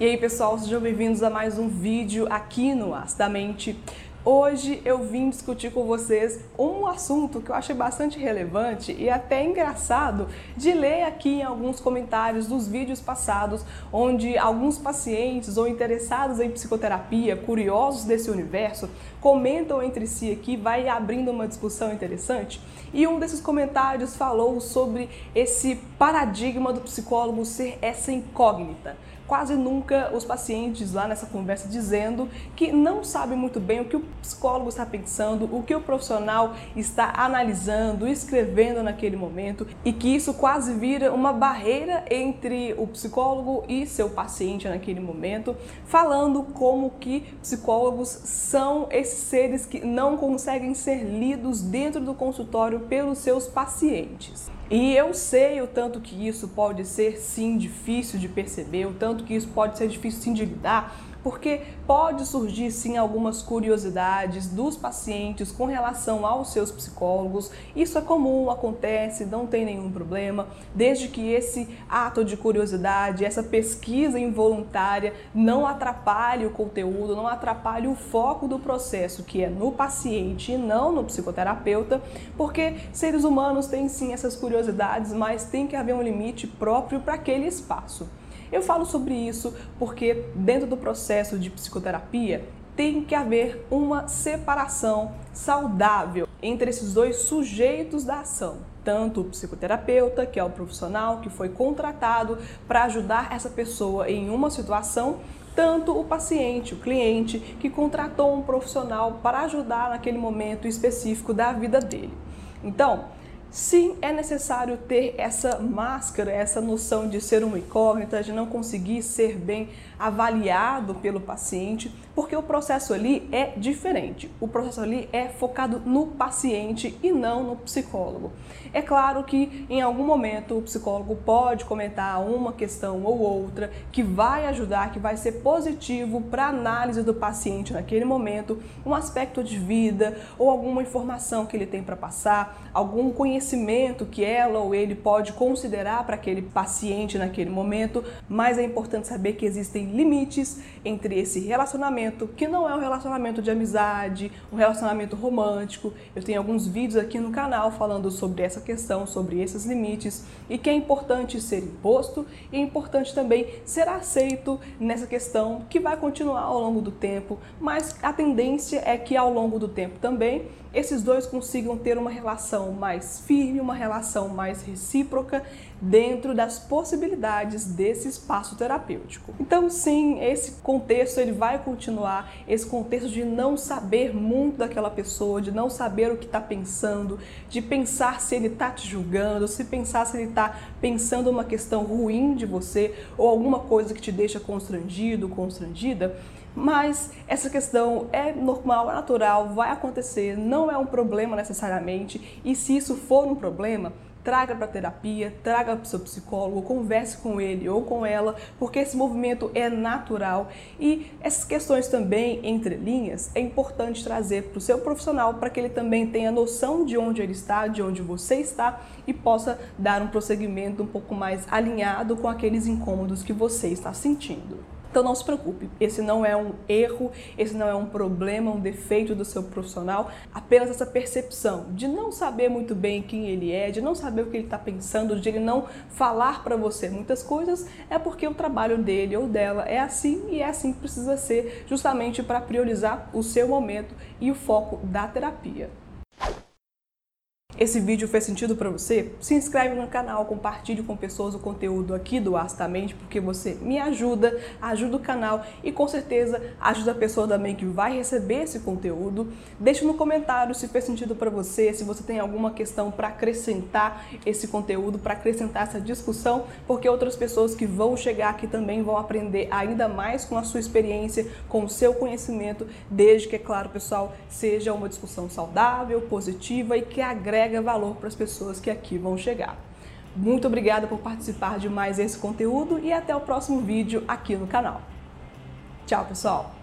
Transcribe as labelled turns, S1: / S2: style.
S1: E aí pessoal, sejam bem-vindos a mais um vídeo aqui no As da Mente. Hoje eu vim discutir com vocês um assunto que eu achei bastante relevante e até engraçado de ler aqui em alguns comentários dos vídeos passados, onde alguns pacientes ou interessados em psicoterapia, curiosos desse universo, comentam entre si aqui, vai abrindo uma discussão interessante. E um desses comentários falou sobre esse paradigma do psicólogo ser essa incógnita quase nunca os pacientes lá nessa conversa dizendo que não sabem muito bem o que o psicólogo está pensando, o que o profissional está analisando, escrevendo naquele momento e que isso quase vira uma barreira entre o psicólogo e seu paciente naquele momento, falando como que psicólogos são esses seres que não conseguem ser lidos dentro do consultório pelos seus pacientes. E eu sei o tanto que isso pode ser sim difícil de perceber, o tanto que isso pode ser difícil sim de lidar, porque pode surgir sim algumas curiosidades dos pacientes com relação aos seus psicólogos. Isso é comum, acontece, não tem nenhum problema, desde que esse ato de curiosidade, essa pesquisa involuntária não atrapalhe o conteúdo, não atrapalhe o foco do processo, que é no paciente e não no psicoterapeuta, porque seres humanos têm sim essas curiosidades, mas tem que haver um limite próprio para aquele espaço. Eu falo sobre isso porque dentro do processo de psicoterapia tem que haver uma separação saudável entre esses dois sujeitos da ação. Tanto o psicoterapeuta, que é o profissional que foi contratado para ajudar essa pessoa em uma situação, tanto o paciente, o cliente, que contratou um profissional para ajudar naquele momento específico da vida dele. Então, Sim, é necessário ter essa máscara, essa noção de ser uma incógnita, de não conseguir ser bem avaliado pelo paciente, porque o processo ali é diferente. O processo ali é focado no paciente e não no psicólogo. É claro que em algum momento o psicólogo pode comentar uma questão ou outra que vai ajudar, que vai ser positivo para a análise do paciente naquele momento, um aspecto de vida ou alguma informação que ele tem para passar, algum conhecimento que ela ou ele pode considerar para aquele paciente naquele momento, mas é importante saber que existem limites entre esse relacionamento, que não é um relacionamento de amizade, um relacionamento romântico. Eu tenho alguns vídeos aqui no canal falando sobre essa questão, sobre esses limites e que é importante ser imposto e é importante também ser aceito nessa questão que vai continuar ao longo do tempo, mas a tendência é que ao longo do tempo também esses dois consigam ter uma relação mais firme, uma relação mais recíproca dentro das possibilidades desse espaço terapêutico. Então, sim, esse contexto ele vai continuar, esse contexto de não saber muito daquela pessoa, de não saber o que está pensando, de pensar se ele está te julgando, se pensar se ele está pensando uma questão ruim de você ou alguma coisa que te deixa constrangido, constrangida mas essa questão é normal, é natural, vai acontecer, não é um problema necessariamente. E se isso for um problema, traga para terapia, traga para o seu psicólogo, converse com ele ou com ela, porque esse movimento é natural e essas questões também entre linhas é importante trazer para o seu profissional para que ele também tenha noção de onde ele está, de onde você está e possa dar um prosseguimento um pouco mais alinhado com aqueles incômodos que você está sentindo. Então não se preocupe, esse não é um erro, esse não é um problema, um defeito do seu profissional, apenas essa percepção de não saber muito bem quem ele é, de não saber o que ele está pensando, de ele não falar para você muitas coisas, é porque o trabalho dele ou dela é assim e é assim que precisa ser, justamente para priorizar o seu momento e o foco da terapia. Esse vídeo fez sentido para você? Se inscreve no canal, compartilhe com pessoas o conteúdo aqui do Astamente, porque você me ajuda, ajuda o canal e com certeza ajuda a pessoa também que vai receber esse conteúdo. Deixe no comentário se fez sentido para você, se você tem alguma questão para acrescentar esse conteúdo, para acrescentar essa discussão, porque outras pessoas que vão chegar aqui também vão aprender ainda mais com a sua experiência, com o seu conhecimento, desde que, é claro, pessoal, seja uma discussão saudável, positiva e que agrega agrega valor para as pessoas que aqui vão chegar. Muito obrigada por participar de mais esse conteúdo e até o próximo vídeo aqui no canal. Tchau, pessoal!